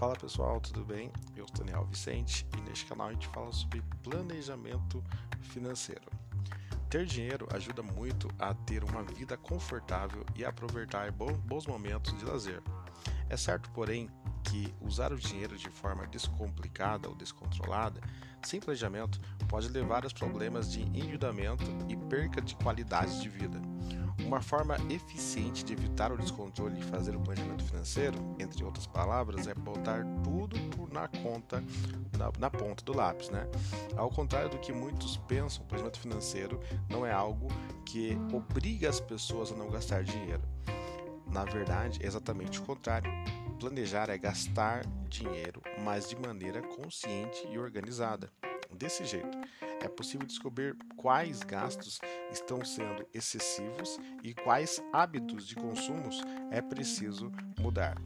Fala pessoal, tudo bem? Eu sou Daniel Vicente e neste canal a gente fala sobre planejamento financeiro. Ter dinheiro ajuda muito a ter uma vida confortável e aproveitar bons momentos de lazer. É certo, porém, que usar o dinheiro de forma descomplicada ou descontrolada, sem planejamento, pode levar a problemas de endividamento e perca de qualidade de vida. Uma forma eficiente de evitar o descontrole e fazer o planejamento financeiro, entre outras palavras, é botar tudo na conta, na, na ponta do lápis, né? Ao contrário do que muitos pensam, o planejamento financeiro não é algo que obriga as pessoas a não gastar dinheiro. Na verdade, é exatamente o contrário. Planejar é gastar dinheiro, mas de maneira consciente e organizada. Desse jeito, é possível descobrir quais gastos estão sendo excessivos e quais hábitos de consumos é preciso mudar.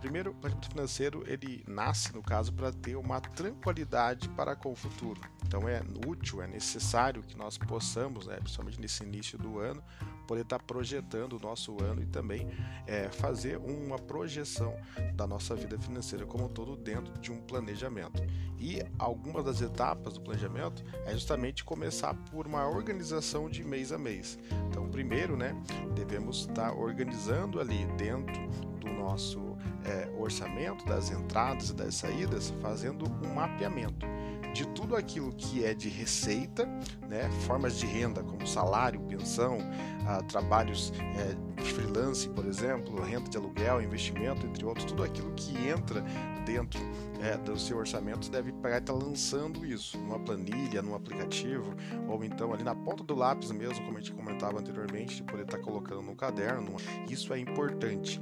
Primeiro, o planejamento financeiro ele nasce, no caso, para ter uma tranquilidade para com o futuro. Então é útil, é necessário que nós possamos, né, principalmente nesse início do ano, poder estar projetando o nosso ano e também é, fazer uma projeção da nossa vida financeira como um todo dentro de um planejamento. E algumas das etapas do planejamento é justamente começar por uma organização de mês a mês. Então, primeiro, né, devemos estar organizando ali dentro do nosso é, orçamento, das entradas e das saídas, fazendo um mapeamento de tudo aquilo que é de receita, né, formas de renda como salário, pensão, ah, trabalhos é, freelance, por exemplo, renda de aluguel, investimento, entre outros, tudo aquilo que entra dentro é, do seu orçamento deve estar tá lançando isso numa planilha, num aplicativo, ou então ali na ponta do lápis mesmo, como a gente comentava anteriormente, de poder estar tá colocando no caderno. Isso é importante.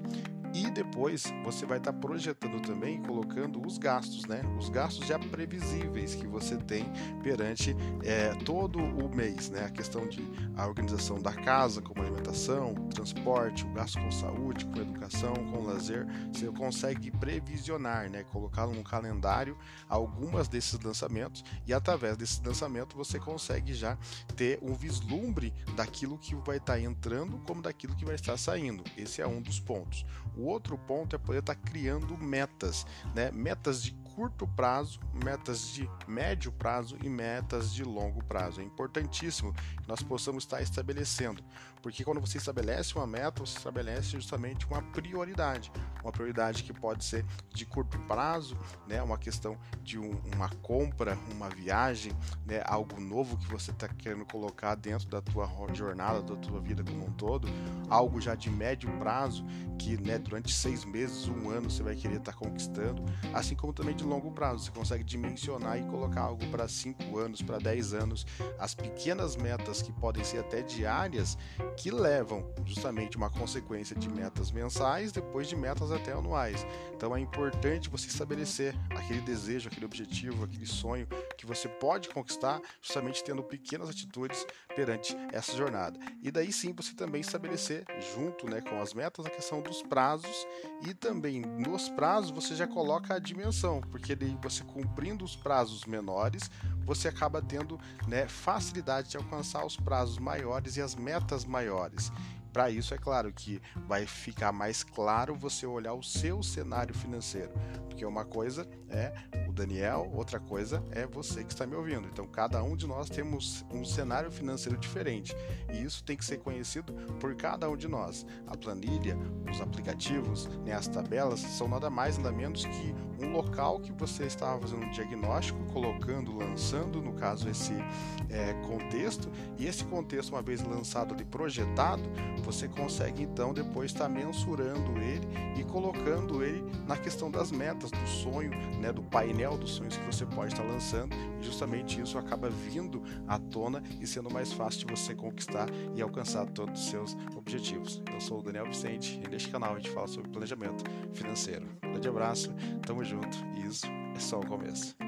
E depois você vai estar tá projetando também, colocando os gastos, né? Os gastos já previsíveis que você tem perante é, todo o mês, né? A questão de a organização da casa, como alimentação, transporte, o gasto com saúde, com educação, com lazer, você consegue previsionar, né? Colocar no calendário algumas desses lançamentos e através desse lançamento você consegue já ter um vislumbre daquilo que vai estar tá entrando como daquilo que vai estar saindo. Esse é um dos pontos. O outro ponto é poder estar tá criando metas, né? Metas de curto prazo, metas de médio prazo e metas de longo prazo. É importantíssimo que nós possamos estar estabelecendo, porque quando você estabelece uma meta, você estabelece justamente uma prioridade, uma prioridade que pode ser de curto prazo, né? Uma questão de um, uma compra, uma viagem, né? Algo novo que você está querendo colocar dentro da tua jornada, da tua vida como um todo, algo já de médio prazo que, né? durante seis meses, um ano você vai querer estar tá conquistando, assim como também de longo prazo, você consegue dimensionar e colocar algo para cinco anos, para dez anos, as pequenas metas que podem ser até diárias, que levam justamente uma consequência de metas mensais, depois de metas até anuais. Então é importante você estabelecer aquele desejo, aquele objetivo, aquele sonho que você pode conquistar, justamente tendo pequenas atitudes perante essa jornada. E daí sim você também estabelecer, junto né, com as metas, a questão dos prazos prazos e também nos prazos você já coloca a dimensão, porque daí você cumprindo os prazos menores, você acaba tendo né, facilidade de alcançar os prazos maiores e as metas maiores. Para isso, é claro que vai ficar mais claro você olhar o seu cenário financeiro, porque uma coisa é Daniel, outra coisa é você que está me ouvindo. Então, cada um de nós temos um cenário financeiro diferente e isso tem que ser conhecido por cada um de nós. A planilha, os aplicativos, né, as tabelas são nada mais nada menos que um local que você estava fazendo um diagnóstico, colocando, lançando, no caso, esse é, contexto, e esse contexto, uma vez lançado e projetado, você consegue então depois estar mensurando ele e colocando ele na questão das metas, do sonho, né, do painel dos sonhos que você pode estar lançando, e justamente isso acaba vindo à tona e sendo mais fácil de você conquistar e alcançar todos os seus objetivos. Eu sou o Daniel Vicente e neste canal a gente fala sobre planejamento financeiro. Um grande abraço, tamo junto e isso é só o começo.